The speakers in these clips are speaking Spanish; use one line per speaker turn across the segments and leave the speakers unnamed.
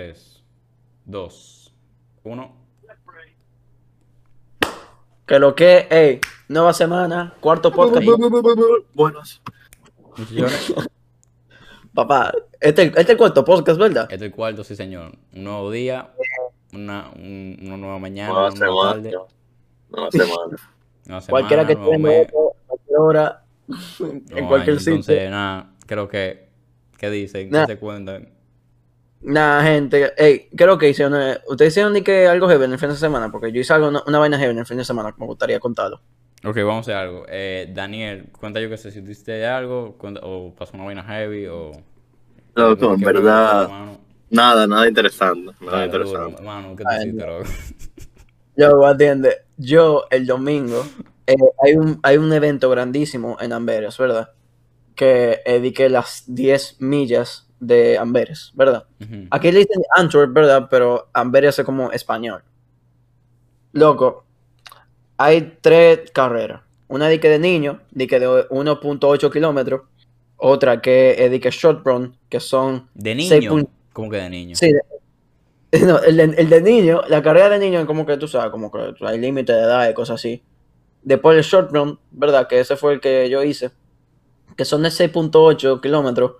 3, 2, 1.
Que lo que, ey, nueva semana, cuarto podcast.
Buenos.
Papá, este, este es el cuarto podcast, ¿verdad?
este es el cuarto, sí, señor. Un nuevo día, una, un- una nueva mañana,
Nueva
una nueva tarde,
semana. Nueva semana.
nueva semana,
Cualquiera que esté cualquier hora, en cualquier
año.
sitio.
Entonces, nada, creo que, ¿qué dicen?
Nah.
¿Qué se cuentan?
Nada, gente, ey, creo que hicieron, eh, ustedes hicieron ni que algo heavy en el fin de semana, porque yo hice algo, una, una vaina heavy en el fin de semana, que me gustaría contarlo.
Ok, vamos a hacer algo. Eh, Daniel, cuenta yo que sé si hiciste algo, cuenta- o pasó una vaina heavy, o...
Loco, en
¿Qué
verdad, nada, nada interesante. Nada
Dale, duro,
interesante.
Hermano, ¿qué te
Ay,
hiciste, loco?
Yo, atiende, yo el domingo, eh, hay, un, hay un evento grandísimo en Amberes, ¿verdad? Que dediqué las 10 millas de Amberes, ¿verdad? Aquí le dicen Antwerp, ¿verdad? Pero Amberes es como español. Loco, hay tres carreras. Una dique de niño, dique de 1.8 kilómetros. Otra que es dique short run, que son...
¿De niño? ¿Cómo que de niño?
Sí, de- no, el, de, el de niño, la carrera de niño es como que tú sabes, como que hay límite de edad y cosas así. Después el short run, ¿verdad? Que ese fue el que yo hice. Que son de 6.8 kilómetros.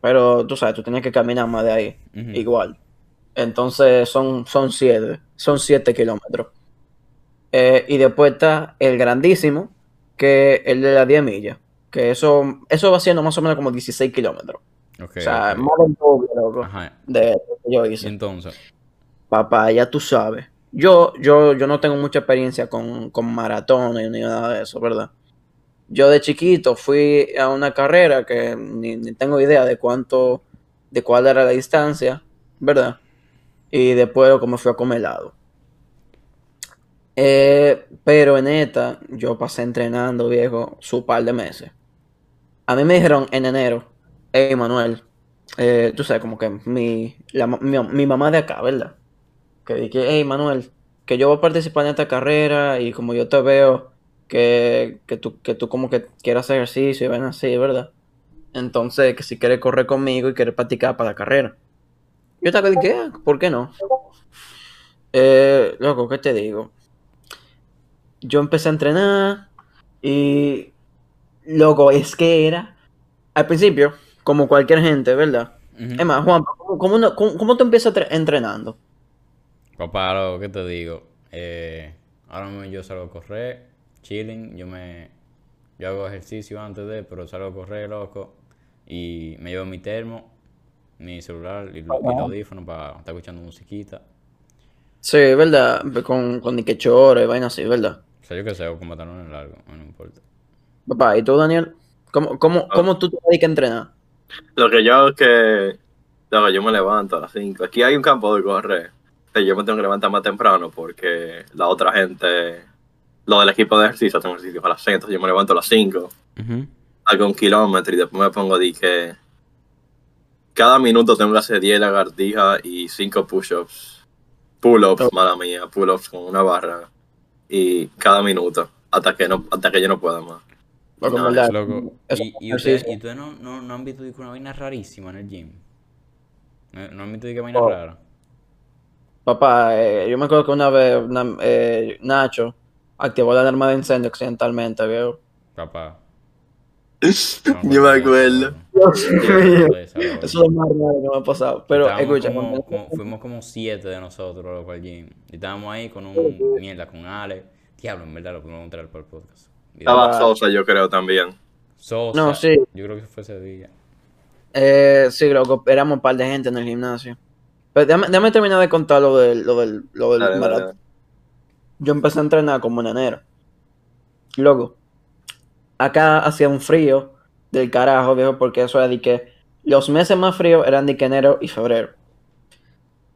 Pero tú sabes, tú tienes que caminar más de ahí igual. Entonces son, son siete, son siete kilómetros. Eh, y después está el grandísimo, que es el de las 10 millas. Que eso, eso va siendo más o menos como 16 kilómetros. O sea,
ok.
más del doble, loco, de lo que yo hice.
entonces,
Papá, ya tú sabes. Yo, yo, yo no tengo mucha experiencia con, con maratones ni nada de eso, ¿verdad? Yo de chiquito fui a una carrera que ni, tengo idea de cuánto, de cuál era la distancia, ¿verdad? Y después como fui a comer helado. Eh, pero en esta, yo pasé entrenando, viejo, su par de meses. A mí me dijeron en enero, hey Manuel, eh, tú sabes, como que mi, mi, mi mamá de acá, ¿verdad? Que dije, hey Manuel, que yo voy a participar en esta carrera y como yo te veo que, que, tú, que tú como que quieras ejercicio y ven así, ¿verdad? Entonces, que si quieres correr conmigo y quieres practicar para la carrera. Yo te dije, "Ah, ¿por qué no? Eh, loco, ¿qué te digo? Yo empecé a entrenar y, loco, es que era, al principio, como cualquier gente, ¿verdad?
ujú.
Es más, Juan, ¿cómo, cómo, cómo- cómo tú empiezas tre- entrenando?
papá, lo que te digo, eh, ahora mismo yo salgo a correr, chilling, yo me, yo hago ejercicio antes de, pero salgo a correr, loco, y me llevo mi termo, mi celular y, lo- y los audífonos para estar escuchando musiquita.
Sí, ¿verdad? Con, con Nike Chore y vaina así, ¿verdad?
O sea, yo qué sé, o con pantalones largos, no importa.
Papá, ¿y tú, Daniel? ¿Cómo, cómo, cómo tú te dedicas a entrenar?
Lo que yo hago es que loco, yo me levanto a las 5. Aquí hay un campo de correr. Yo me tengo que levantar más temprano porque la otra gente, lo del equipo de ejercicio, hacen ejercicio a las 6. Entonces yo me levanto a las 5, hago un kilómetro y después me pongo de que cada minuto tengo que hacer 10 lagartijas y 5 push-ups. Pull-ups,
Oh.
mala mía, pull-ups con una barra. Y cada minuto, hasta que, no, hasta que yo no pueda más.
Loco,
No,
verdad,
Loco, y, y ustedes,
ejercicio.
y ustedes no, no, no han visto una vaina rarísima en el gym. ¿No, no han visto que vaina
Oh.
rara?
Papá, eh, yo me acuerdo que una vez eh, Nacho activó la alarma de incendio accidentalmente, viejo.
Papá.
yo me acuerdo.
Eso
Eso
es lo más raro que me ha pasado. Pero
Estábamos
escucha,
como-
cuando-
como- fuimos como siete de nosotros loco, al gym. Y estábamos ahí con un mierda, con Ale. Diablo, en verdad lo pudimos entrar por el podcast. Y
Estaba
Ah.
Sosa, yo creo también.
Sosa.
No, sí.
Yo creo que fue ese día.
eh, sí, loco, éramos un par de gente en el gimnasio. Pero déjame, déjame terminar de contar lo del, lo del, lo del
Dale.
Yo empecé a entrenar como en enero. Luego, acá hacía un frío del carajo, viejo, porque eso era de que los meses más fríos eran de que enero y febrero.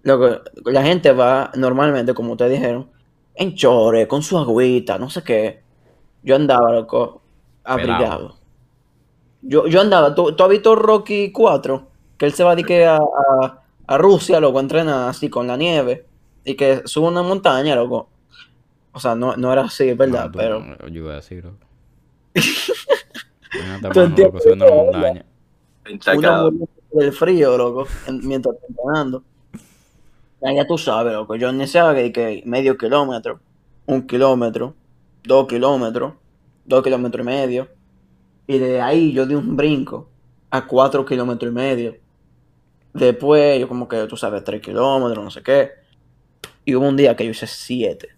Luego, la gente va normalmente, como ustedes dijeron, en chore, con su agüita, no sé qué. Yo andaba, loco, abrigado. Yo, yo andaba, ¿tú, tú has visto Rocky 4? Que él se va de que a, a, a Rusia, loco, a entrenar así con la nieve. Y que sube una montaña, loco. O sea, no, no era así, es verdad,
No, tú-
pero...
Yo iba a decir, loco. Imagínate,
Tú
mano,
entiendes,
loco, subiendo una
¿verdad?
montaña.
Del frío, loco, en- mientras entrenando. Ya, ya tú sabes, loco. Yo iniciaba que, que medio kilómetro, un kilómetro, dos kilómetros, dos kilómetros y medio. Y de ahí yo di un brinco a cuatro kilómetros y medio. Después yo como que, tú sabes, tres kilómetros, no sé qué. Y hubo un día que yo hice siete.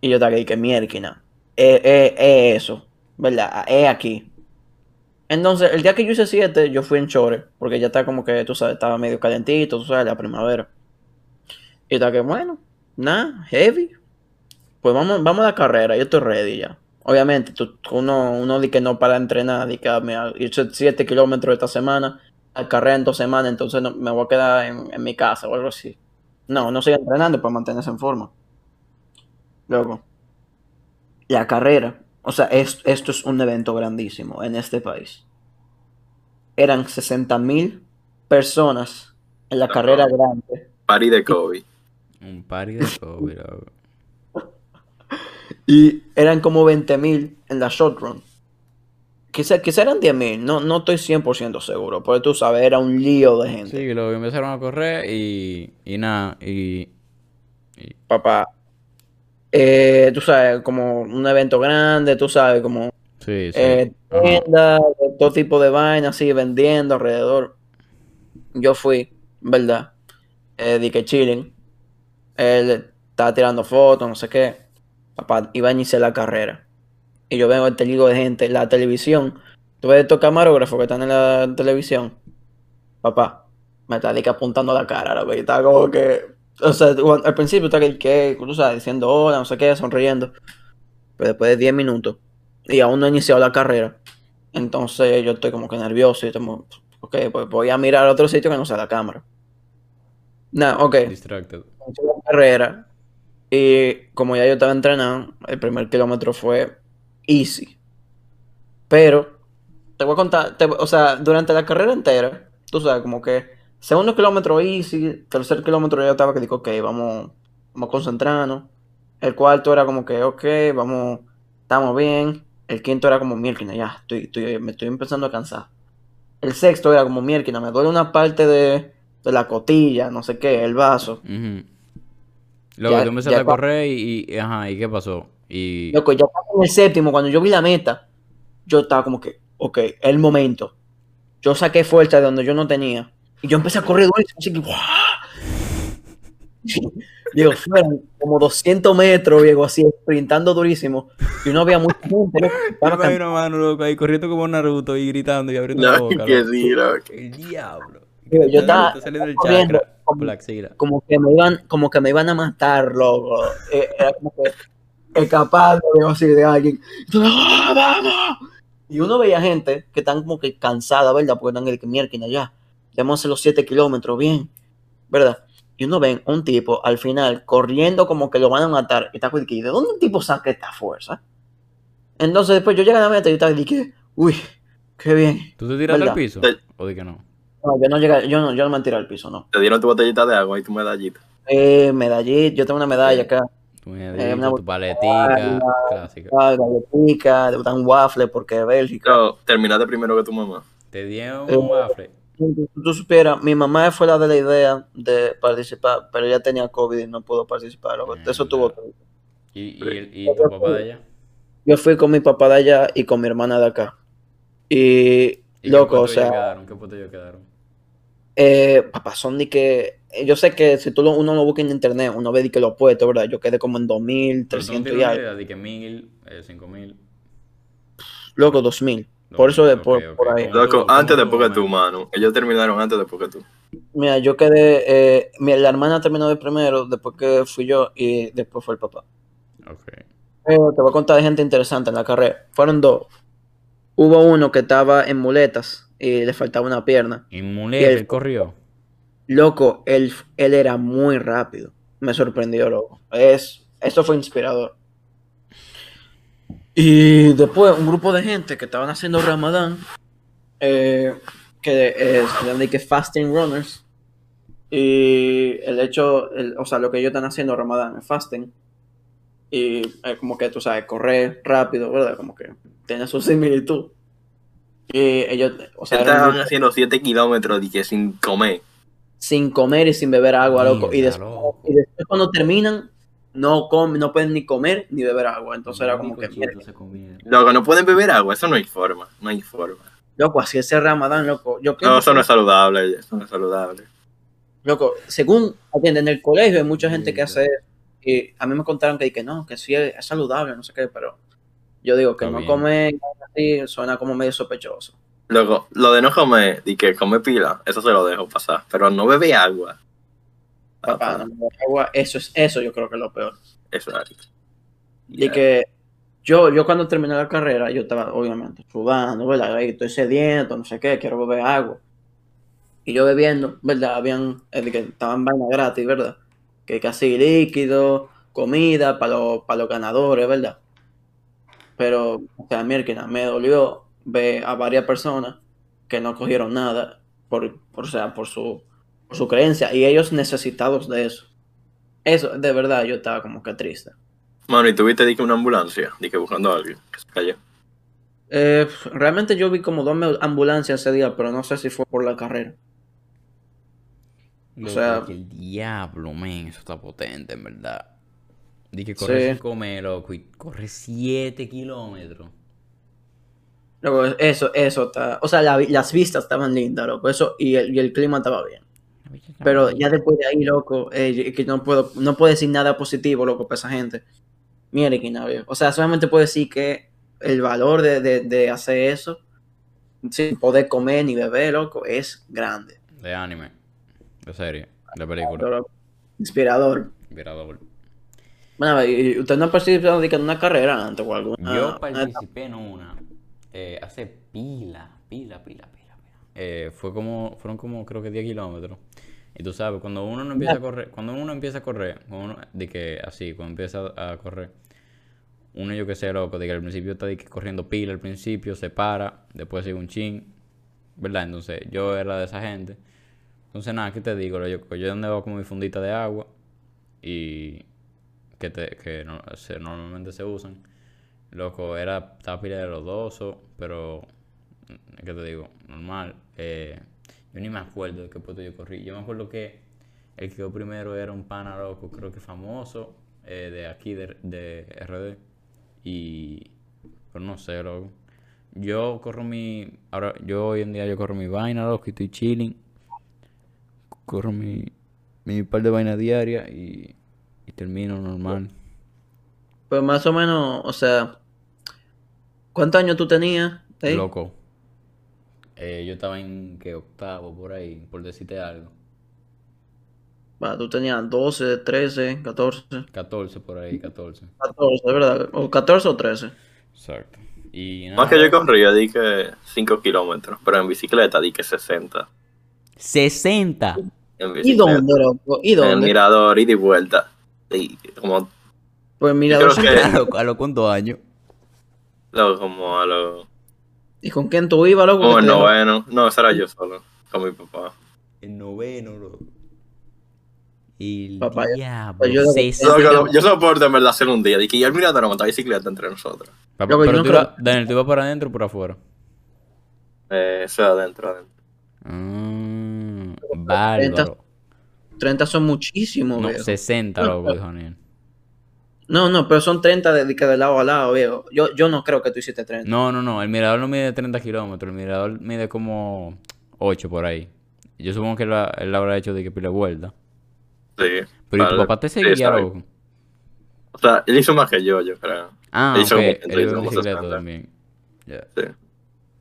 Y yo estaba que, mierda. Es eso, ¿verdad? Es aquí. Entonces, el día que yo hice 7, yo fui en chores, porque ya está como que, tú sabes, estaba medio calentito, tú sabes, la primavera. Y estaba que, bueno, nada, heavy. Pues vamos, vamos a la carrera, yo estoy ready ya. Obviamente, tú, uno, uno di que no para entrenar, di que me hice 7 kilómetros esta semana, a carrera en dos semanas, entonces no, me voy a quedar en, en mi casa o algo así. No, no sigue entrenando para mantenerse en forma. Luego, la carrera, o sea, es- esto es un evento grandísimo en este país. Eran 60 mil personas en la carrera grande
Party de Kobe.
Un party de COVID, loco.
y eran como 20 mil en la short run. Quizá, quizá eran 10 mil, no, no estoy 100% seguro, porque tú sabes, era un lío de gente.
Sí, luego empezaron a correr y, y nada, y,
Papá, eh, tú sabes, como un evento grande, tú sabes, como
sí, sí.
eh,
Ajá.
tiendas, todo tipo de vainas, así, vendiendo alrededor. Yo fui, ¿verdad? Eh, di que chilling. Él estaba tirando fotos, no sé qué. Papá, iba a iniciar la carrera. Y yo veo este ligo de gente, la televisión. Tú ves estos camarógrafos que están en la televisión. Papá, me está di que apuntando la cara. Y estaba como que. O sea, al principio está que, que, tú sabes, diciendo hola, no sé qué, sonriendo. Pero después de 10 minutos y aún no he iniciado la carrera. Entonces yo estoy como que nervioso y como, ok, pues voy a mirar a otro sitio que no sea la cámara. Nah, ok,
Distracted.
la carrera y como ya yo estaba entrenando, el primer kilómetro fue easy. Pero te voy a contar, te- o sea, durante la carrera entera, tú sabes, como que segundo kilómetro easy, tercer kilómetro ya estaba que digo, ok, vamos, vamos a concentrarnos. El cuarto era como que, ok, vamos, estamos bien. El quinto era como mierda, ya, estoy, estoy, me estoy empezando a cansar. El sexto era como mierda, me duele una parte de, de la cotilla, no sé qué, el vaso.
Ujú. Luego
Ya-
tú empezaste a correr y, y- ajá, ¿y qué pasó? Y
Loco, ya estaba en el séptimo, cuando yo vi la meta, yo estaba como que, ok, el momento. Yo saqué fuerza de donde yo no tenía. Y yo empecé a correr durísimo, así que, ¡guau! Digo, fueron como 200 metros, Diego, así, sprintando durísimo. Y no había mucha gente, loco.
Hay una mano, loco, ahí corriendo como Naruto y gritando y abriendo la
No,
boca.
que
loco.
sí, loco.
El diablo.
Digo, yo estaba-
Está saliendo el
corriendo,
chakra
como-
la axila.
como que me iban, como que me iban a matar, loco. Eh, Era como que escapando digo, así de alguien. Y, tú, ¡Ah, vamos! Y uno veía gente que están como que cansada, ¿verdad? Porque están el que mierda hacer los 7 kilómetros, bien, ¿verdad? Y uno ve un tipo al final corriendo como que lo van a matar. Y está ¿de dónde un tipo saca esta fuerza? Entonces después yo llegué a la meta y yo estaba de que, uy, qué bien.
¿Tú te tiraste al piso? ¿O di que no?
No, yo no llegué, yo no, yo no me tiré al piso, no.
Te dieron tu botellita de agua y tu medallita.
Eh, medallita, yo tengo una medalla acá.
Tu
Eh,
medallita,
una
tu paletica, clásica.
Ah, galletica, de un waffle porque Bélgica.
No, terminaste primero que tu mamá.
Te dieron
Eh,
un waffle.
Si tú supieras, mi mamá fue la de la idea de participar, pero ella tenía COVID y no pudo participar. loco. Eso tuvo.
¿Y, y, el- y tu papá de allá?
Yo fui con mi papá de allá y con mi hermana de acá. Y,
¿Y
loco,
qué
o sea,
quedaron? ¿Qué puestos ellos quedaron?
eh, papá, son de que. Yo sé que si tú lo- uno lo busca en internet, uno ve de que los puestos, ¿verdad? Yo quedé como en
Pero tú no
2300
tienes
y
una
algo.
de que mil, eh, cinco mil.
Loco, 2000. Por eso, de, por, por ahí.
¿Cómo
Loco, antes
cómo
después que tú,
más?
mano. Ellos terminaron antes después que tú.
Mira, yo quedé. Eh, mi, la hermana terminó de primero, después que fui yo y después fue el papá.
Ok.
Pero te voy a contar de gente interesante en la carrera. Fueron dos. Hubo uno que estaba en muletas y le faltaba una pierna.
¿Y muleta,
Y el-
él corrió?
Loco, él, él era muy rápido. Me sorprendió, loco. Es, esto fue inspirador. Y después un grupo de gente que estaban haciendo Ramadán, eh, que es se llama de que Fasting Runners. Y el hecho, el- o sea, lo que ellos están haciendo Ramadán es fasting. Y es como que tú sabes, correr rápido, ¿verdad? Como que tiene su similitud. Y ellos, o sea,
Estaban
grupo-
haciendo 7 kilómetros y que sin comer.
sin comer y sin beber agua, loco. Y después,
loco.
y después cuando terminan, no comen, no pueden ni comer ni beber agua. Entonces era como que.
Loco, no pueden beber agua, eso no hay forma, no hay forma.
loco, así es el ramadán, loco. Yo
No, eso no es saludable, eso no es saludable.
Loco, según en el colegio hay mucha gente que hace eso. Y a mí me contaron que, que no, que sí es, saludable, no sé qué, pero yo digo que
Está
no comer así suena como medio sospechoso.
Luego, lo de no comer y que come pila, eso se lo dejo pasar, pero no bebe agua.
Papá, no me da agua, eso es eso yo creo que es lo peor.
Eso es.
Y que yo, yo cuando terminé la carrera, yo estaba obviamente sudando, ¿verdad? Ahí estoy sediento, no sé qué, quiero beber agua. Y yo bebiendo, ¿verdad? Habían, eh, de que estaban vainas gratis, ¿verdad? Que casi líquido, comida para los, para los ganadores, ¿verdad? Pero, o sea, mierda, me dolió ver a varias personas que no cogieron nada por, por, o sea, por su, su creencia y ellos necesitados de eso. Eso, de verdad, yo estaba como que triste.
Mano, y tuviste di que una ambulancia, di que buscando a alguien que se cayó.
Eh, realmente yo vi como dos ambulancias ese día, pero no sé si fue por la carrera.
Loco,
sea-
que el diablo, men, eso está potente, en verdad. Di que corre
Sí.
sin comer, loco, y corre 7 kilómetros.
Luego, eso, eso está. O sea, la las vistas estaban lindas, loco. Eso, y el, y el clima estaba bien. Pero ya después de ahí, loco, eh, que no puedo, no puedo decir nada positivo, loco, para esa gente. Mire, que nada, O sea, solamente puedo decir que el valor de, de, de hacer eso, sin poder comer ni beber, loco, es grande.
De anime, de serie, de película.
Inspirador.
Virador.
Bueno, ¿y usted no ha participado en una carrera antes o alguna?
Yo participé en una eh, hace pila, pila, pila, pila. Eh, fue como, fueron como creo que 10 kilómetros. Y tú sabes, cuando uno no empieza a correr, cuando uno empieza a correr, uno- de que así, cuando empieza a correr, uno yo que sé, loco, de que al principio está de que corriendo pila al principio, se para, después sigue un chin, ¿verdad? Entonces yo era de esa gente. Entonces nada, ¿qué te digo? Yo, yo andaba con mi fundita de agua y que, te, que se- normalmente se usan. Loco, era, estaba pila de lodoso, pero, ¿qué te digo? Normal. Eh, yo ni me acuerdo de qué puesto yo corrí. Yo me acuerdo que el que quedó primero era un pana loco, creo que famoso, eh, de aquí, de, de RD. Y, pero no sé, loco. Yo corro mi, ahora, yo hoy en día yo corro mi vaina, loco, y estoy chilling. Corro mi, mi par de vaina diaria y, y termino normal.
Pues más o menos, o sea, ¿cuántos años tú tenías? ahí?
Loco. Eh, yo estaba en que octavo por ahí, por decirte algo.
Va, tú tenías 12, 13, 14,
14 por ahí, 14.
14, ¿verdad? O 14 o 13.
Exacto. Y
Más que yo corría, di que 5 kilómetros, pero en bicicleta di que 60.
60.
En
¿Y dónde, loco? ¿Y
En el
dónde?
mirador, ida y vuelta. Y como,
Pues mira,
creo
dos-
que-
¿A los cuántos años?
luego como a los...
¿y con quién tú ibas, loco? Que
el
te-
noveno. No, ese era yo solo, con mi papá.
El noveno, loco. El
Papá, yo-
diablo.
pues yo lo que-
60.
Loco, lo- yo soporto en verdad hacer un día. Di que ya el mirador montar bicicleta entre nosotros.
Papá,
yo
pero
no
tú
creo-
ibas, Daniel, ¿tú ibas por adentro o por afuera?
Eh, eso es adentro, adentro.
Mm, bárbaro.
30 son muchísimos,
No,
viejo.
60, loco, dijo Daniel.
No, no, pero son 30 de, de que de lado a lado, viejo. Yo, yo no creo que tú hiciste 30.
No, no, no. El mirador no mide 30 kilómetros. El mirador mide como 8 por ahí. Yo supongo que él, él habrá hecho de que pile vuelta.
Sí.
Pero ¿y tu papá te
Sí,
seguía,
bien.
loco?
O sea, él hizo más que yo, yo creo.
Ah,
Él hizo como-
Él
él hizo
bicicleta
60.
también.
Sí.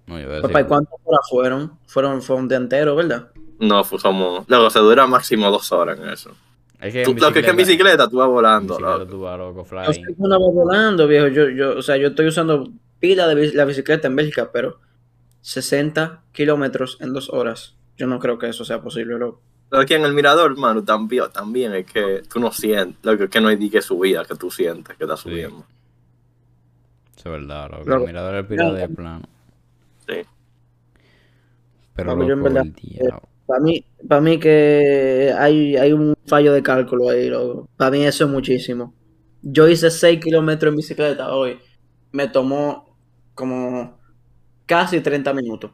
No, yo voy a
Papá, ¿y cuántas horas fueron? Fueron, fue un día entero, ¿verdad?
No, fue como... Luego se dura máximo dos horas en eso.
Es que
Tú- lo que es que en bicicleta tú vas volando,
bicicleta
loco.
tú vas loco,
Yo
flying.
volando, viejo. Yo, yo, o sea, yo estoy usando pila de la bicicleta en Bélgica, pero 60 kilómetros en dos horas. Yo no creo que eso sea posible, loco.
Pero aquí en el mirador, mano, también, también es que tú no sientes, lo que es que no hay di que subida, que tú sientes que estás
Sí.
subiendo.
Eso es verdad, loco.
Loco.
El mirador del pirata de plano.
Sí.
Pero
Loco, yo en verdad-
el diablo.
Para mí, para mí que hay, hay un fallo de cálculo ahí, loco. Para mí eso es muchísimo. Yo hice 6 kilómetros en bicicleta hoy. Me tomó como casi 30 minutos.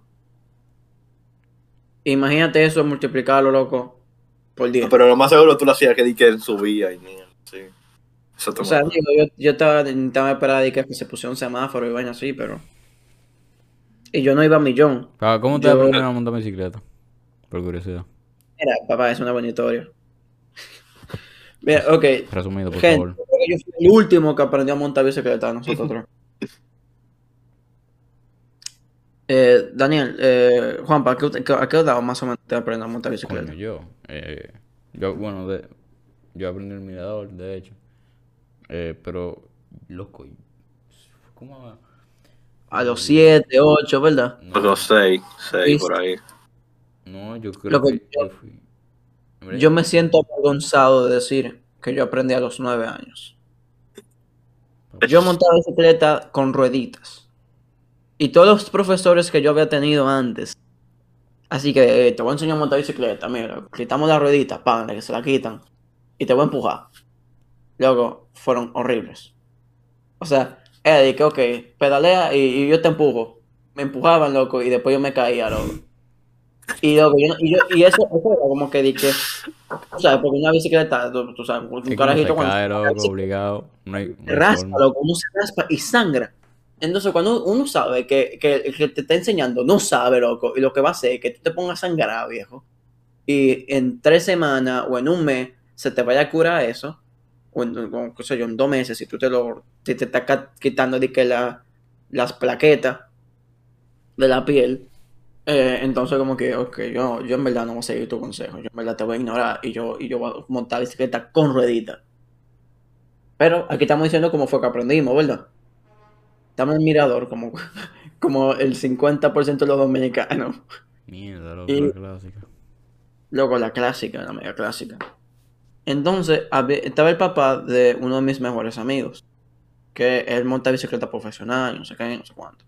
Imagínate eso, multiplicarlo, loco, por 10.
Pero lo más seguro tú lo hacías que di que subía y mierda, sí. Eso
O sea, digo, yo, yo estaba, intentaba esperar que se pusiera un semáforo y vaina así, pero. Y yo no iba a millón.
¿Cómo te
Yo-
aprendieron a montar bicicleta? Por curiosidad.
Mira, papá, es una buena historia. Mira, ok.
Resumido, por
Gente,
favor.
yo fui el último que aprendió a montar bicicleta nosotros tres. Eh, Daniel, eh, Juanpa, ¿a qué, a qué edad más o menos te aprendes a montar bicicleta?
Coño, yo. eh, yo, bueno, de, yo aprendí el mirador, de hecho. Eh, pero, loco, ¿cómo?
A los 7, 8, ¿verdad?
No,
Los seis, seis
¿Viste?
por ahí.
No, yo creo que
yo-
yo fui. Hombre,
Yo me siento avergonzado de decir que yo aprendí a los 9 años. Yo montaba bicicleta con rueditas. Y todos los profesores que yo había tenido antes. Así que eh, te voy a enseñar a montar bicicleta. Mira, quitamos la ruedita, pan, que se la quitan. Y te voy a empujar. Luego, fueron horribles. O sea, era de que, ok, pedalea y, y yo te empujo. Me empujaban, loco, y después yo me caía, loco. Y, yo, y, yo, y eso, eso era como que di que, o sea, porque una bicicleta, tú, tú sabes, un carajito
se
cuando
cae,
se
loco,
cae,
obligado. No hay, no hay
raspa, loco, uno se raspa y sangra. Entonces, cuando uno sabe que, que el que te está enseñando no sabe, loco, y lo que va a hacer es que tú te pongas a sangrar, viejo, y en tres semanas o en un mes se te vaya a curar eso, o en, o, sé yo, en dos meses, si tú te lo si te estás quitando de que la, las plaquetas de la piel, eh, entonces como que, ok, yo, yo en verdad no voy a seguir tu consejo, yo en verdad te voy a ignorar y yo, y yo voy a montar bicicleta con rueditas. Pero aquí estamos diciendo cómo fue que aprendimos, ¿verdad? Estamos en mirador, como, como el 50% de los dominicanos.
Mierda, loco,
Y-
la clásica.
Luego la clásica, la mega clásica. Entonces, estaba el papá de uno de mis mejores amigos, que él monta bicicleta profesional, no sé qué, no sé cuánto.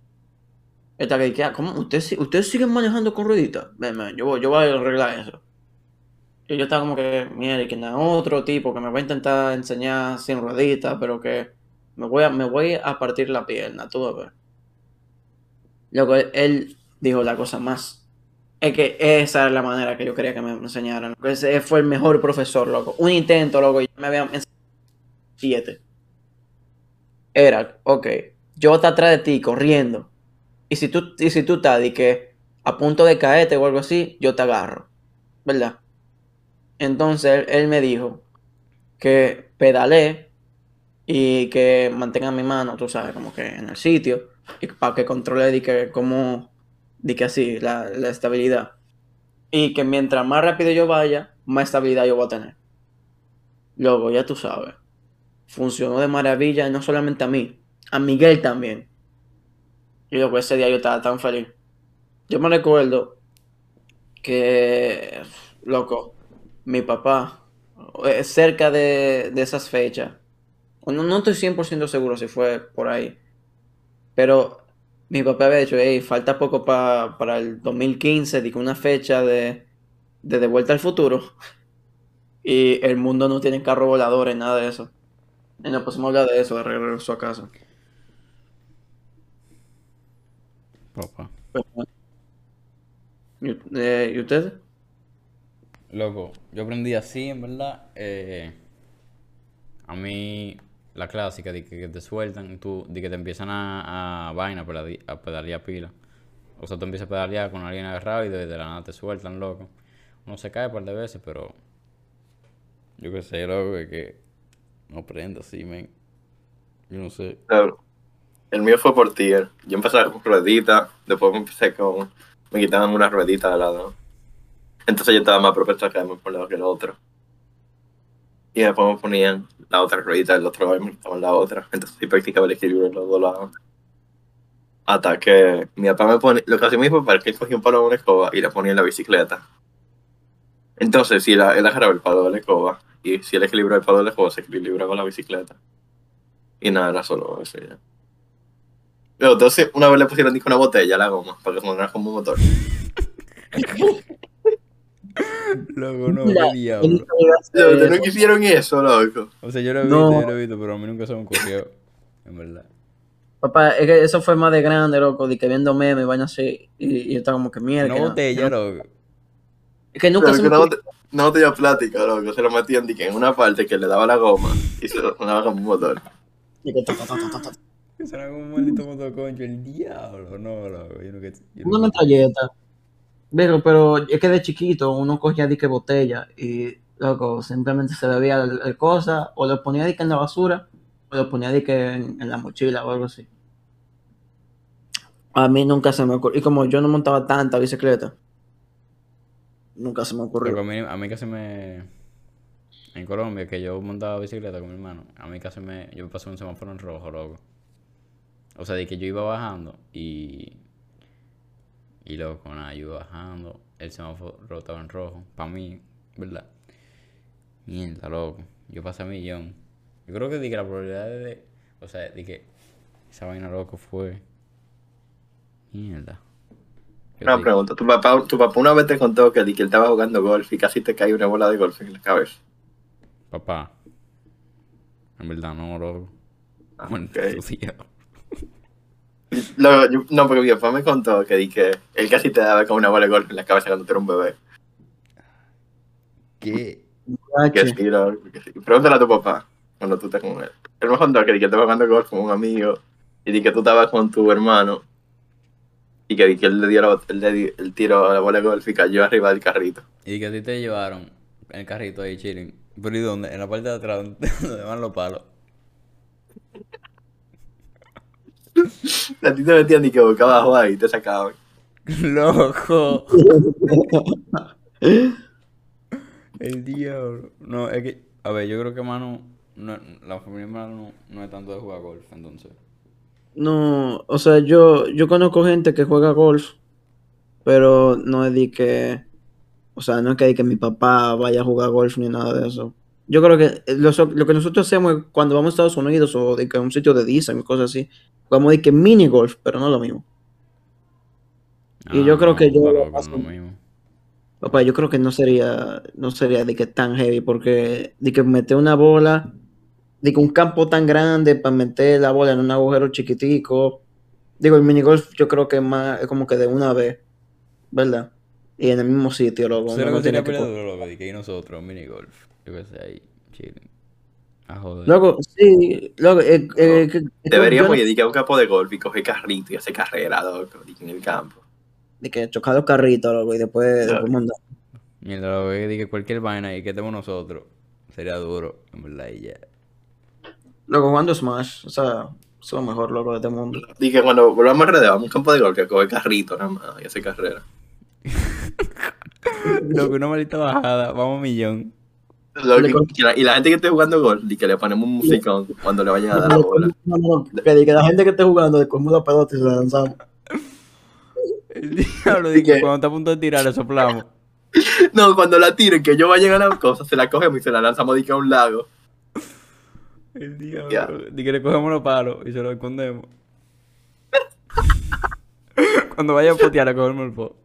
Él está que, "Ah, ¿cómo? ¿Ustedes, ¿Ustedes siguen manejando con rueditas? Ven, ven, yo voy, yo voy a arreglar eso. Y yo estaba como que, mira, y que nada, otro tipo que me va a intentar enseñar sin rueditas, pero que me voy a, me voy a partir la pierna, tú a ver. Luego él, dijo la cosa más es que esa era la manera que yo quería que me enseñaran. Ese fue el mejor profesor, loco. Un intento, loco, y me habían enseñado siete. Era, ok, yo voy a estar atrás de ti corriendo. Y si tú, y si tú estás que a punto de caerte o algo así, yo te agarro. ¿Verdad? Entonces él, me dijo que pedalé y que mantenga mi mano, tú sabes, como que en el sitio. Y para que controle de que como que así, la, la estabilidad. Y que mientras más rápido yo vaya, más estabilidad yo voy a tener. Luego, ya tú sabes. Funcionó de maravilla, no solamente a mí, a Miguel también. Y luego ese día yo estaba tan feliz. Yo me recuerdo que, loco, mi papá, eh, cerca de, de esas fechas, no, no estoy 100% seguro si fue por ahí, pero mi papá había dicho, hey, falta poco pa- para el 2015, digo, una fecha de, de Vuelta al Futuro. Y el mundo no tiene carro voladores, nada de eso. Y nos pusimos a hablar de eso, de regreso a casa. ¿Y, eh, ¿y usted?
Loco, yo aprendí así, en verdad. eh, a mí, la clásica de que, que te sueltan, tú, de que te empiezan a, a vaina, a pedali- a pedalear pila. O sea, tú empiezas a pedalear con alguien agarrado y de, de la nada te sueltan, loco. Uno se cae un par de veces, pero. Yo qué sé, loco, es que no aprendo así, men. Yo no sé.
Claro. El mío fue por tier. Yo empecé con rueditas, después me empecé con. Me quitaban una ruedita de lado. Entonces yo estaba más propenso a caerme por lado que el otro. Y después me ponían la otra ruedita del otro lado y me quitaban la otra. Entonces sí practicaba el equilibrio en los dos lados. Hasta que mi papá me pone. Lo que hacía mi papá es que él cogía un palo de una escoba y le ponía en la bicicleta. Entonces, si la- él agarraba el palo de la escoba y si él equilibraba el palo de la escoba, se equilibraba la bicicleta. Y nada, era solo eso ya. Pero entonces una vez le pusieron disco una botella a la goma para que sonara como un motor.
Loco, no,
La-
qué diablo.
Ustedes no quisieron eso, loco.
O sea, yo lo he
No.
visto, yo lo he visto, pero a mí nunca se me ocurrió. En verdad.
Papá, es que eso fue más de grande, loco, de que viendo memes y vaina así. Y, y yo estaba como que mierda.
Una
no-
botella, loco.
Es que nunca
Pero
se
que
me
una,
ocurrió.
bote- no tenía plática, loco. Se lo metían en una parte que le daba la goma y se sonaba como un motor.
Y que
Será como un maldito motoconcho, el diablo. No, loco. Yo no que. yo
Una metralleta. Pero, pero es que de chiquito uno cogía dique botella y, loco, simplemente se bebía el, el cosa, o lo ponía dique en la basura, o lo ponía dique en, en la mochila o algo así. A mí nunca se me ocurrió. Y como yo no montaba tanta bicicleta, nunca se me
Loco, a
ocurrió.
mí, a mí casi me. En Colombia, que yo montaba bicicleta con mi hermano, a mí casi me. Yo pasé un semáforo en rojo, loco. O sea, de que yo iba bajando y. Y loco, nada, yo iba bajando, el semáforo estaba en rojo, para mí, ¿verdad? Mierda, loco. Yo pasé a millón. Yo creo que di que la probabilidad de. O sea, de que esa vaina loco fue. Mierda. Yo
Una pregunta. Tu papá, tu papá una vez te contó que, di que él estaba jugando golf y casi te cae una bola de golf en la cabeza.
Papá. En verdad no, loco.
Ah,
Bueno,
ok. Luego, yo- no, porque mi papá me contó que, di que él casi te daba con una bola de golf en la cabeza cuando tú eras un bebé.
¿Qué?
Que sí, que sí. Pregúntale a tu papá cuando tú estés con él. Él me contó que, di que él estaba jugando golf con un amigo y di que tú estabas con tu hermano y que, di que él le dio la, él le di- el tiro a la bola de golf y cayó arriba del carrito.
Y que a ti te llevaron el carrito ahí chilling. ¿Pero y dónde? En la parte de atrás, donde van los palos.
A ti te metían y que boca abajo ahí y te sacaban.
¡Loco! El diablo. No, es que, a ver, yo creo que mano, no, la familia de mano no, no es tanto de jugar golf, entonces.
No, o sea, yo, yo conozco gente que juega golf, pero no es de que, o sea, no es que, di que mi papá vaya a jugar golf ni nada de eso. Yo creo que lo, so- lo que nosotros hacemos cuando vamos a Estados Unidos o de que a un sitio de Disney, cosas así, jugamos de que mini golf, pero no lo mismo. Y yo creo que yo
no,
lo
loco,
paso-
no lo mismo.
Papá, yo creo que no sería, no sería de que tan heavy, porque de que meter una bola, de que un campo tan grande para meter la bola en un agujero chiquitico. Digo, el minigolf yo creo que es más, es como que de una vez, ¿verdad? Y en el mismo sitio, loco.
¿Sabes
uno
lo
no
que sería
tiene que
peleador, loco? De que nosotros, mini golf. Yo qué sé, ahí, chilling. A joder.
Loco, sí, loco, eh, eh, que- que-
Deberíamos ir a un campo de golf y coger carrito y hacer carrera, loco, que en el campo.
De que chocar los carritos, loco, y después, después mandar.
Mierda, lo que dije, cualquier vaina ahí que estemos nosotros sería duro, en verdad, y ya.
Loco, jugando Smash, o sea, es lo mejor, loco, de este mundo.
Di que cuando volvamos a RD, vamos a un campo de golf que coge carrito nada más y hacer carrera.
Loco, una maldita bajada, vamos millón.
Le
que- y, la, y la gente que esté jugando golf, di que le ponemos un musicón cuando le vayan a dar la bola.
No, no, no, que, de que la gente que esté jugando, de cogemos la pelota y se la lanzamos.
El diablo, dije,
que-
cuando está a punto de tirar, le soplamos.
No, cuando la tiren, que ellos vayan a la cosa, se la cogemos y se la lanzamos di que a un lago.
El diablo.
Ya.
Dije, le cogemos los palos y se los escondemos. Cuando vaya a potear, le cogemos el po.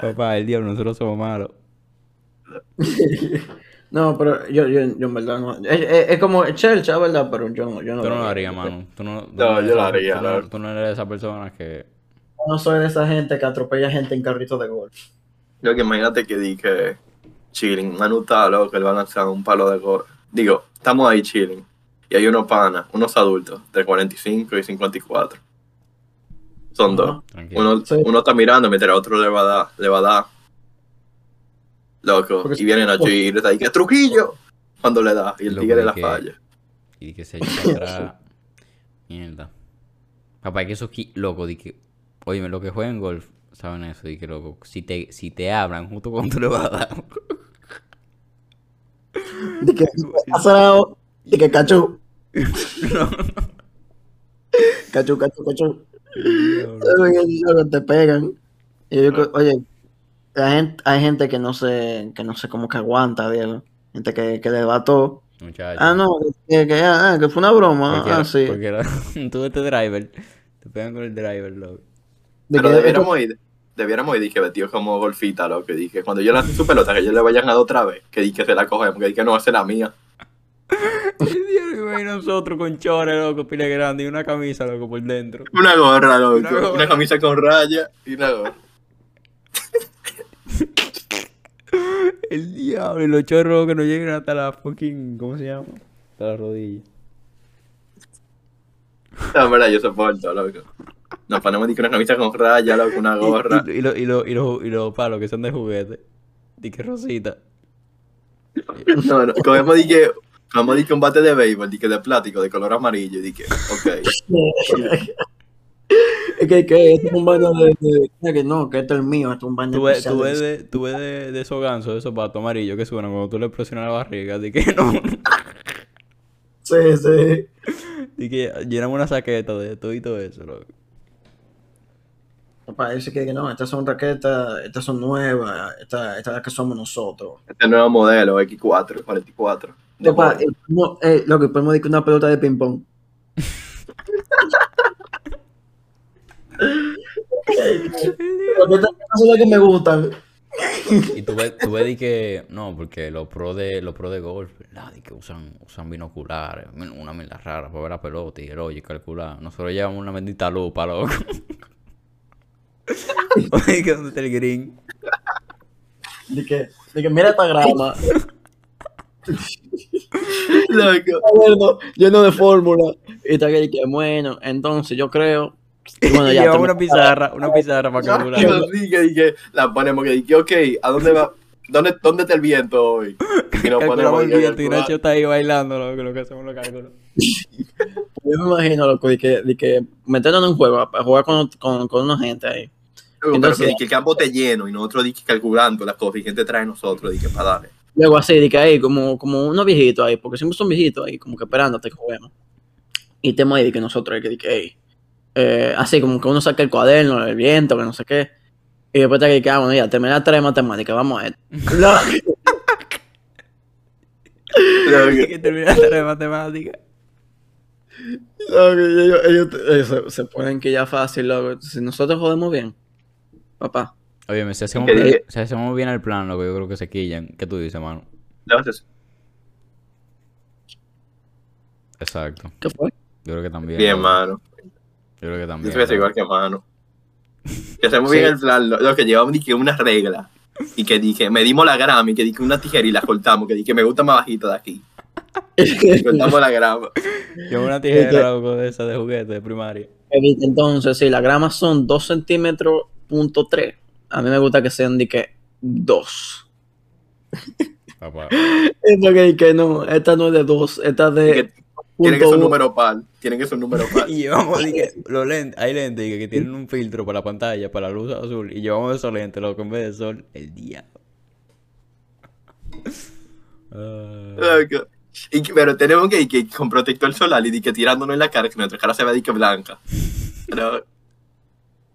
Papá, el diablo, nosotros somos malos.
No, pero yo, yo, yo en verdad no. Es, es, es como Chelcha, ¿verdad? Pero yo no, yo no
Tú no
lo
lo
haría.
harías, mano. Tú no, tú
No, yo lo haría,
Tú no,
verdad.
tú no eres esa persona que.
Yo no soy de esa gente que atropella gente en carrito de golf.
Yo que imagínate que di que chilling, Manu está loco, él va a lanzar un palo de golf. Digo, estamos ahí chilling. Y hay unos panas, unos adultos, de 45 y 54. Son dos.
Tranquilo.
Uno,
Sí.
uno está mirando mientras el otro le va a dar, le va a dar. Loco.
Porque
y vienen a y le está ahí, que Trujillo. Cuando le da, y el tigre
¿y
la falla.
Y que se echa atrás. Mierda. Papá, que eso aquí, loco, di que. Oye, lo que juegan golf, saben eso, di que loco. Si te, si te hablan justo cuando tú le vas a dar.
De que azarao, de que cachú. Cachú, cachú, cachú. Luego te pegan. Y yo oye, gente, hay gente que no se, que no sé cómo que aguanta, Diego. Gente que, que le va todo.
Muchacho.
Ah, no, que, que, ah, que fue una broma.
Cualquiera,
Ah, sí.
cualquiera. Tú este driver. Te pegan con el driver, loco.
De
Pero
que-
debiéramos ir, debiéramos ir, dije, vestido como golfita, lo que dije. Cuando yo lance su pelota, que ellos le vayan a dar otra vez, que di que se la cogemos, que di que no va a ser la mía.
El diablo, y nosotros con chores, loco, pila grande y una camisa, loco, por dentro.
Una gorra, loco.
Una
camisa con raya y una gorra.
El diablo, y los chorros que no llegan hasta la fucking. ¿Cómo se llama? Hasta la rodilla.
No, en verdad, yo soporto, loco. Nos ponemos de que una camisa con raya, loco, una gorra.
Y, y, lo- y, lo- y, los- y los palos que son de juguete. Y que rosita.
No, no, cogemos de que, cogemos de que un bate de béisbol, de que de plástico, de color amarillo, y que, ok.
Es que, que esto es un baño de, de- que no, que esto es el mío, esto es un baño
Tú ves, tú
de-
ves, de, tú ves de, de esos gansos, de esos patos amarillos que suenan cuando tú le presionas la barriga. Así que no.
Sí, sí.
Y que llenan una saqueta de todo y todo eso, loco.
Papá, dice que, que no, estas son raquetas, estas son nuevas, estas, estas las que somos nosotros.
Este nuevo modelo, X4, 44. Ford.
eh, no, eh, lo que podemos decir que una pelota de ping pong. Porque estas son las que me gustan.
Y tú ves, tú ves de que, no, porque los pros de, los pro de golf, ¿verdad? Que usan, usan binoculares, una mierda rara para ver la pelota y el hoyo y calcular. Nosotros llevamos una bendita lupa, loco. Oye, que dónde está el green.
De que, de que mira esta grama.
Loco.
Lleno, de fórmula. Y está que, que, bueno, entonces yo creo. Bueno, ya.
una pizarra, una pizarra para calcular.
Yo sí que dije, la ponemos que dije, ok, ¿a dónde va? ¿Dónde, dónde está el viento hoy? Y nos ponemos
el viento y. Nacho está ahí bailando, loco, lo que hacemos los cálculos.
Yo me imagino, loco, de que, de que meternos en un juego, a jugar con, con, con una gente ahí.
Pero
Entonces-
que, que el campo esté lleno y nosotros dije calculando las cosas y gente trae nosotros, dije, para darle.
Luego así, de que ahí, como, como unos viejitos ahí, porque siempre son viejitos ahí, como que esperándote que juguemos. Y tenemos ahí de que nosotros, de que, de que, ey, eh, así como que uno saca el cuaderno, el viento, que no sé qué. Y después te que, que, ah, bueno, ya, terminé las tres matemáticas, vamos a esto.
Que terminar la de matemática.
no, ellos, ellos- ellos se, se ponen que ya fácil, loco. Si nosotros jodemos bien, papá.
Oye, si hacemos,
¿Qué
bien, si hacemos bien el plan, loco, yo creo que se quillan. ¿Qué tú dices, mano?
Entonces,
Exacto.
¿Qué fue?
Yo creo que también.
bien,
loco.
mano.
Yo creo que
Yo
también.
soy
loco.
igual que mano. Que hacemos
Sí.
bien el plan, lo, lo que llevamos dije una regla. Y que dije, medimos la grama y que dije una tijera y la cortamos, que dije me gusta más bajita de aquí. Y cortamos la grama.
Yo una tijera, loco, de esa de juguete de primaria.
Entonces, sí, las gramas son 2 centímetros, punto 3. A mí me gusta que sean de que 2.
Papá.
Esto que, que no, esta no es de 2, esta es de
Que tiene que ser un número par. Tiene que ser un número par.
Y llevamos, dije, los lentes, hay lentes dije, que tienen un filtro para la pantalla, para la luz azul. Y llevamos esos lentes, loco, en vez de sol, el diablo. Ah.
Y que- pero tenemos que ir que, con protector solar y di que tirándonos en la cara, que nuestra cara se vea di que blanca. Pero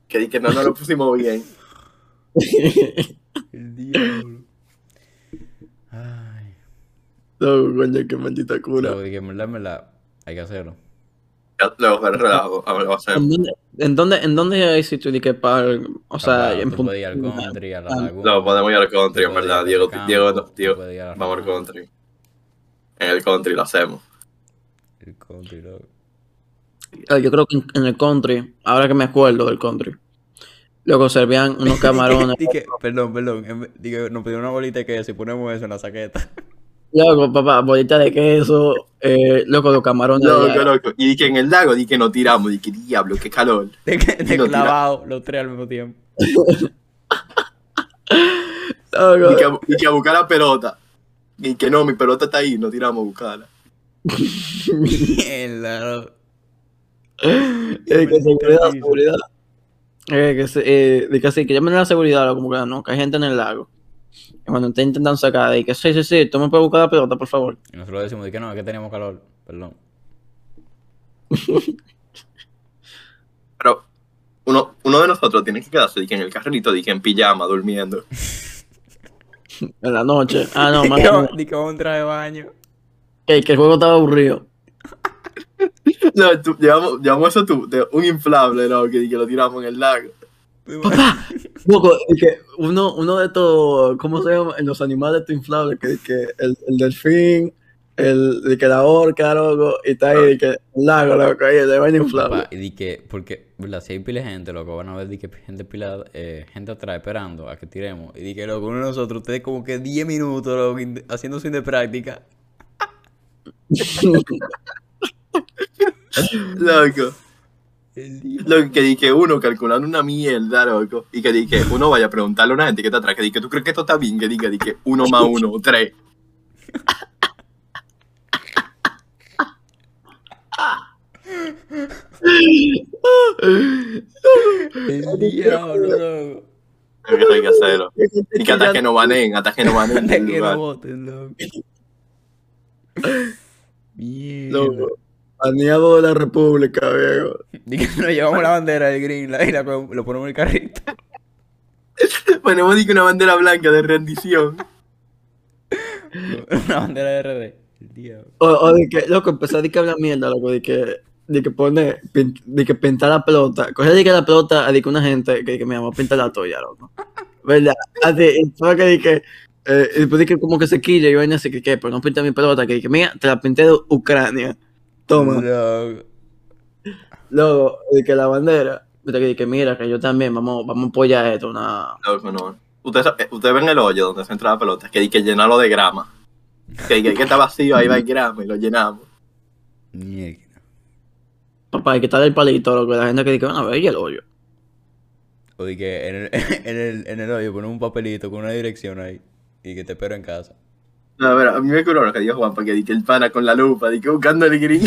que que no nos lo pusimos bien.
el diablo. Ay.
No, coño, qué maldita cura.
Loco, dije, en verdad, en verdad, hay que hacerlo.
Ya, Luego, relajo, a ver, lo hacemos.
¿En dónde, en dónde, en dónde hay sitio de que para, o sea, en punto-
puedes ir al country, a la laguna.
No, podemos ir al country, en verdad. Diego,
campo,
Diego,
tú
Diego, vamos al country. En el country lo hacemos.
El country, loco.
Yo creo que en, en el country, ahora que me acuerdo del country, luego servían unos camarones.
Dije, perdón, perdón. vez- Dije, nos pidieron una bolita de queso y ponemos eso en la saqueta.
Loco, papá, bolita de queso, eh, loco, los camarones.
Loco,
allá.
loco. Y di que en el lago di que nos tiramos, di que diablo, qué calor.
De, que- de clavado, los tres al mismo tiempo.
Loco,
Y que, a- y que a buscar la pelota. Y que no, mi pelota está ahí, nos tiramos a buscarla.
Mierda, loco.
eh, que seguridad, seguridad. Eh, que se, eh, de que sí, que llamen a la seguridad, como que no, que hay gente en el lago. Y cuando estén intentando sacar, y que sí, sí, sí, tú me puedes buscar la pelota, por favor.
Y nosotros decimos de que no, es que teníamos calor. Perdón.
Pero uno, uno de nosotros tiene que quedarse di que en el carrerito, di que en pijama, durmiendo.
En la noche. Ah, no, más
di que a entrar de baño.
que, que el juego estaba aburrido.
No, tú- llevamos, llevamos eso tú, de un inflable, ¿no? Que, que lo tiramos en el lago.
Loco, y que uno, uno de estos, ¿cómo se llama? En los animales estos inflables, que, que el, el delfín, el, de que la orca, loco, y está ahí, de que el lago, loco, ahí, de vaina inflable.
Papá, y di que, porque, ¿verdad? Si hay pila de gente, loco, van a ver di que gente pila, eh, gente atrás esperando a que tiremos. Y di que, loco, uno de nosotros, ustedes como que 10 minutos, loco, haciendo sin de práctica.
Loco. Loco, que di que uno calculando una mierda, loco. Y que di que uno vaya a preguntarle a una gente que está atrás, que di que tú crees que esto está bien, que diga di que uno más uno, tres.
El diablo, loco.
Creo que hay que hacerlo. Y que hasta que no baneen, hasta que no baneen.
Hasta que no voten, loco. Mierda.
Loco, baneado de la república, viejo.
Di que nos llevamos la bandera del green la- y la, lo ponemos en el carrito.
Ponemos di que una bandera blanca de rendición.
Una bandera de RD. El diablo.
O, o de que, loco, empezar de que hablar mierda, loco, de que, de que pone, pin- de que pintar la pelota. Coge de que la pelota, de que una gente, que, que me llamó a pintar la tuya, loco. ¿Verdad? Así, que de que, eh, y después de que como que se quilla y vaina así que, que, pero no pinta mi pelota, que, que mira, te la pinté de Ucrania. Toma.
Loco.
Luego, de que la bandera, de que, de mira, que yo también, vamos, vamos a apoyar esto, una...
Loco, no. Ustedes usted ven el hoyo donde se entra la pelota, que hay que llenarlo de grama. Que, que, que está vacío, ahí va el grama y lo llenamos.
Mierda.
Papá, hay que estar el palito, loco, la gente que dice, bueno, a ver, y el hoyo.
O di que en el, en el, en el hoyo ponemos un papelito con una dirección ahí. Y que te espero en casa.
No, a ver, a mí me curó lo que dijo Juan, porque di que el pana con la lupa, di que buscando el green.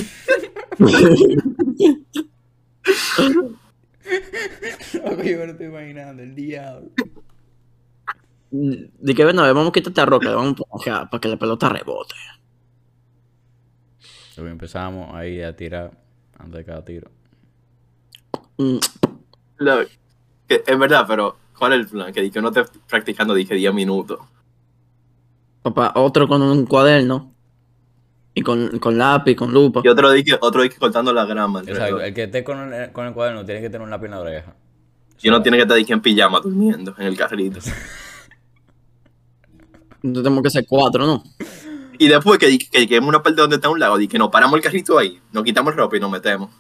Loco, yo me lo estoy imaginando, el diablo.
De que, bueno, a ver, vamos a quitar esta roca, vamos a empujar para que la pelota rebote.
Luego empezamos ahí a tirar antes de cada tiro.
Mm,
es verdad, pero ¿cuál es el plan? Que di que uno esté practicando, dije 10 minutos.
Papá, otro con un cuaderno. Y con, con lápiz, con lupa.
Y otro dije, otro dije cortando la grama.
Exacto, el que esté con el, con el cuaderno tiene que tener un lápiz en la oreja.
Y uno tiene que estar dije, en pijama durmiendo en el carrito.
Entonces tenemos que ser cuatro, ¿no?
Y después que, que lleguemos una parte donde está un lago, di que nos paramos el carrito ahí, nos quitamos ropa y nos metemos.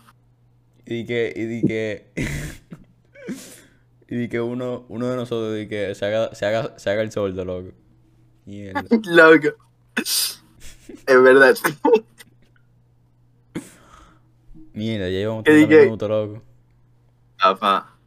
Y que, y di que, y di que uno, uno de nosotros di que se haga, se haga, se haga el sordo, loco. Mierda.
Loco. Es verdad.
Mierda, ya llevamos
¿Qué
30
di que-
minutos, loco.
Papá.